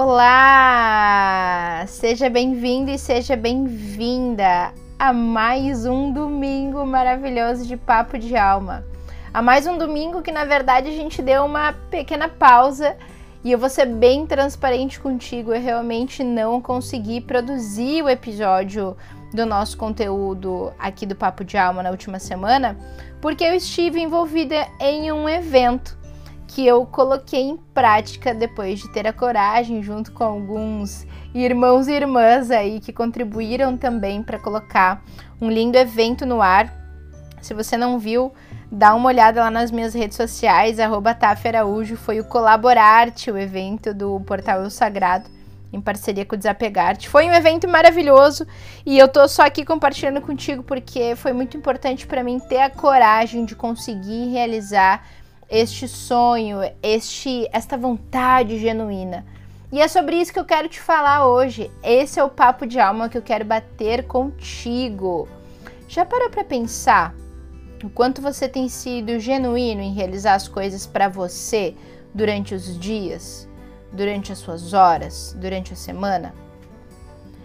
Olá! Seja bem-vindo e seja bem-vinda a mais um domingo maravilhoso de Papo de Alma. A mais um domingo que, na verdade, a gente deu uma pequena pausa e eu vou ser bem transparente contigo. Eu realmente não consegui produzir o episódio do nosso conteúdo aqui do Papo de Alma na última semana, porque eu estive envolvida em um evento que eu coloquei em prática depois de ter a coragem, junto com alguns irmãos e irmãs aí que contribuíram também para colocar um lindo evento no ar. Se você não viu, dá uma olhada lá nas minhas redes sociais, arroba Araújo, foi o Colaborarte, o evento do Portal Eu Sagrado, em parceria com o Desapegarte. Foi um evento maravilhoso e eu tô só aqui compartilhando contigo porque foi muito importante para mim ter a coragem de conseguir realizar este sonho, este esta vontade genuína. E é sobre isso que eu quero te falar hoje. Esse é o papo de alma que eu quero bater contigo. Já parou para pensar o quanto você tem sido genuíno em realizar as coisas para você durante os dias, durante as suas horas, durante a semana?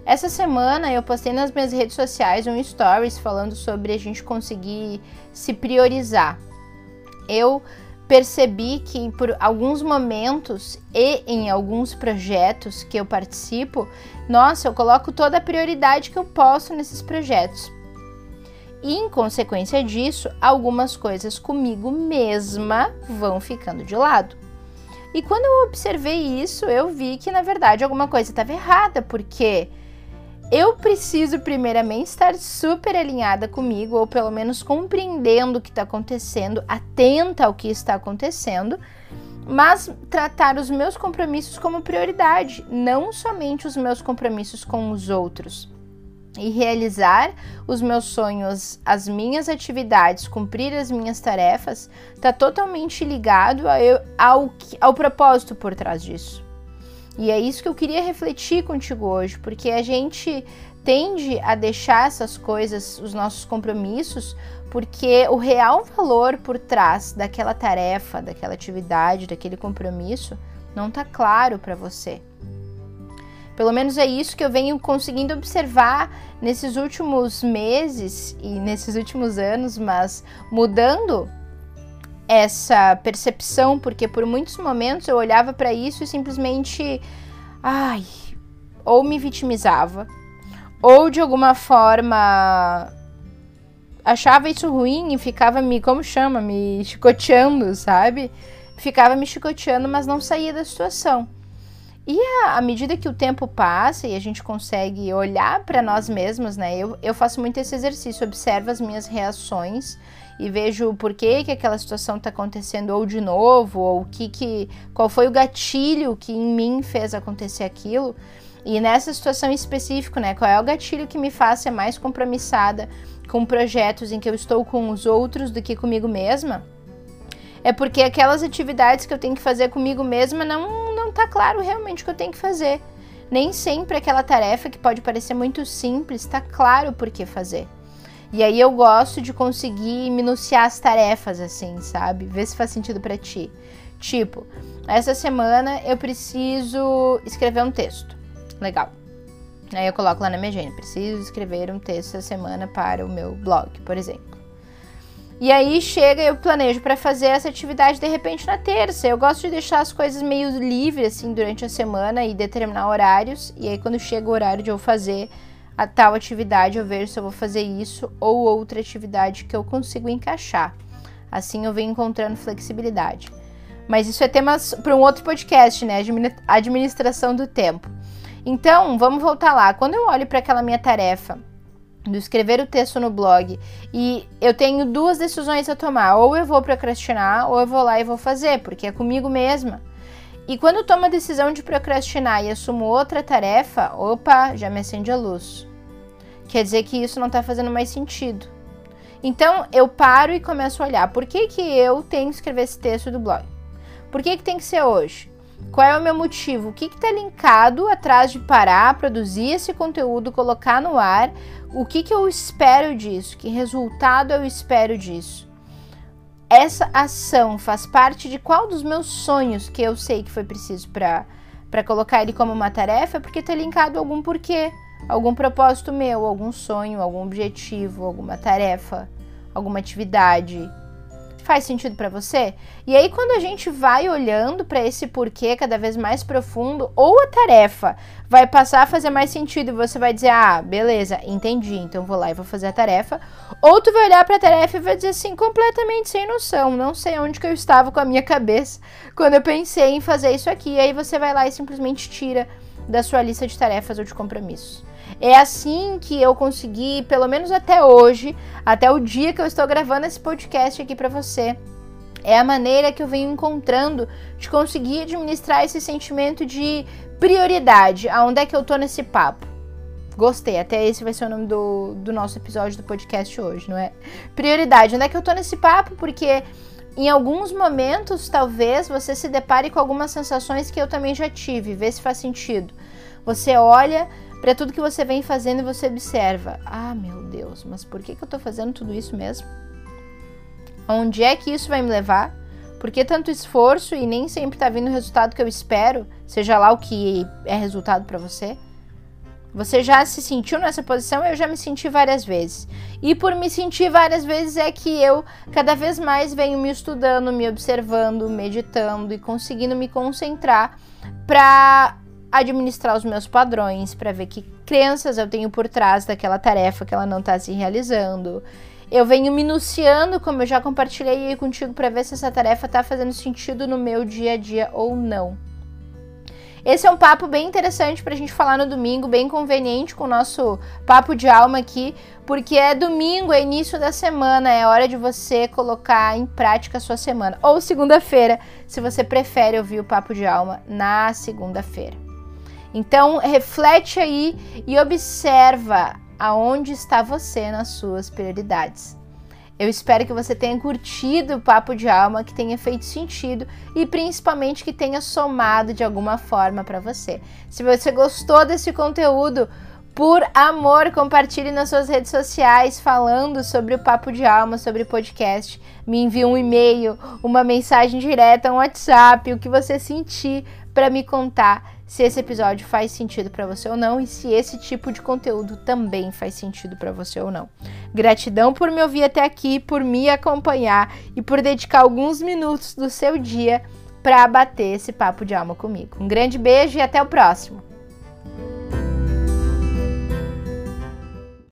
Essa semana eu postei nas minhas redes sociais um stories falando sobre a gente conseguir se priorizar. Eu percebi que por alguns momentos e em alguns projetos que eu participo, nossa, eu coloco toda a prioridade que eu posso nesses projetos. E em consequência disso, algumas coisas comigo mesma vão ficando de lado. E quando eu observei isso, eu vi que na verdade alguma coisa estava errada, porque eu preciso primeiramente estar super alinhada comigo, ou pelo menos compreendendo o que está acontecendo, atenta ao que está acontecendo, mas tratar os meus compromissos como prioridade, não somente os meus compromissos com os outros. E realizar os meus sonhos, as minhas atividades, cumprir as minhas tarefas, está totalmente ligado ao, ao, ao propósito por trás disso. E é isso que eu queria refletir contigo hoje, porque a gente tende a deixar essas coisas, os nossos compromissos, porque o real valor por trás daquela tarefa, daquela atividade, daquele compromisso não está claro para você. Pelo menos é isso que eu venho conseguindo observar nesses últimos meses e nesses últimos anos, mas mudando essa percepção, porque por muitos momentos eu olhava para isso e simplesmente, ai, ou me vitimizava, ou de alguma forma achava isso ruim e ficava me, como chama, me chicoteando, sabe? Ficava me chicoteando, mas não saía da situação. E à medida que o tempo passa e a gente consegue olhar para nós mesmos, né? Eu, eu faço muito esse exercício, observo as minhas reações e vejo por que, que aquela situação está acontecendo ou de novo, ou que, que qual foi o gatilho que em mim fez acontecer aquilo. E nessa situação específica, né, qual é o gatilho que me faz ser mais compromissada com projetos em que eu estou com os outros do que comigo mesma? É porque aquelas atividades que eu tenho que fazer comigo mesma não tá claro realmente o que eu tenho que fazer. Nem sempre aquela tarefa que pode parecer muito simples está claro por que fazer. E aí eu gosto de conseguir minuciar as tarefas assim, sabe? Ver se faz sentido para ti. Tipo, essa semana eu preciso escrever um texto. Legal. Aí eu coloco lá na minha agenda, preciso escrever um texto essa semana para o meu blog, por exemplo. E aí chega, eu planejo para fazer essa atividade de repente na terça. Eu gosto de deixar as coisas meio livres assim durante a semana e determinar horários. E aí quando chega o horário de eu fazer, a tal atividade, eu vejo se eu vou fazer isso ou outra atividade que eu consigo encaixar. Assim eu venho encontrando flexibilidade. Mas isso é tema para um outro podcast, né? Administração do tempo. Então, vamos voltar lá. Quando eu olho para aquela minha tarefa do escrever o texto no blog e eu tenho duas decisões a tomar, ou eu vou procrastinar ou eu vou lá e vou fazer, porque é comigo mesma. E quando eu tomo a decisão de procrastinar e assumo outra tarefa, opa, já me acende a luz. Quer dizer que isso não está fazendo mais sentido. Então eu paro e começo a olhar. Por que, que eu tenho que escrever esse texto do blog? Por que, que tem que ser hoje? Qual é o meu motivo? O que está linkado atrás de parar, produzir esse conteúdo, colocar no ar? O que, que eu espero disso? Que resultado eu espero disso? essa ação faz parte de qual dos meus sonhos que eu sei que foi preciso para colocar ele como uma tarefa, porque está linkado a algum porquê, algum propósito meu, algum sonho, algum objetivo, alguma tarefa, alguma atividade, Faz sentido para você? E aí quando a gente vai olhando para esse porquê cada vez mais profundo, ou a tarefa vai passar a fazer mais sentido e você vai dizer: "Ah, beleza, entendi, então vou lá e vou fazer a tarefa", ou tu vai olhar para a tarefa e vai dizer assim, completamente sem noção, não sei onde que eu estava com a minha cabeça quando eu pensei em fazer isso aqui. E aí você vai lá e simplesmente tira da sua lista de tarefas ou de compromissos. É assim que eu consegui, pelo menos até hoje, até o dia que eu estou gravando esse podcast aqui para você. É a maneira que eu venho encontrando de conseguir administrar esse sentimento de prioridade. Aonde é que eu tô nesse papo? Gostei, até esse vai ser o nome do, do nosso episódio do podcast hoje, não é? Prioridade. Onde é que eu tô nesse papo? Porque em alguns momentos, talvez você se depare com algumas sensações que eu também já tive, vê se faz sentido. Você olha para tudo que você vem fazendo você observa: ah, meu Deus, mas por que, que eu estou fazendo tudo isso mesmo? Onde é que isso vai me levar? Por que tanto esforço e nem sempre está vindo o resultado que eu espero, seja lá o que é resultado para você? Você já se sentiu nessa posição? Eu já me senti várias vezes. E por me sentir várias vezes é que eu cada vez mais venho me estudando, me observando, meditando e conseguindo me concentrar para administrar os meus padrões, para ver que crenças eu tenho por trás daquela tarefa que ela não está se realizando. Eu venho minuciando, como eu já compartilhei aí contigo, para ver se essa tarefa está fazendo sentido no meu dia a dia ou não. Esse é um papo bem interessante para a gente falar no domingo, bem conveniente com o nosso papo de alma aqui, porque é domingo, é início da semana, é hora de você colocar em prática a sua semana. Ou segunda-feira, se você prefere ouvir o papo de alma na segunda-feira. Então, reflete aí e observa aonde está você nas suas prioridades. Eu espero que você tenha curtido o papo de alma, que tenha feito sentido e principalmente que tenha somado de alguma forma para você. Se você gostou desse conteúdo, por amor, compartilhe nas suas redes sociais falando sobre o Papo de Alma, sobre o podcast. Me envie um e-mail, uma mensagem direta, um WhatsApp, o que você sentir para me contar se esse episódio faz sentido para você ou não e se esse tipo de conteúdo também faz sentido para você ou não. Gratidão por me ouvir até aqui, por me acompanhar e por dedicar alguns minutos do seu dia para bater esse papo de alma comigo. Um grande beijo e até o próximo.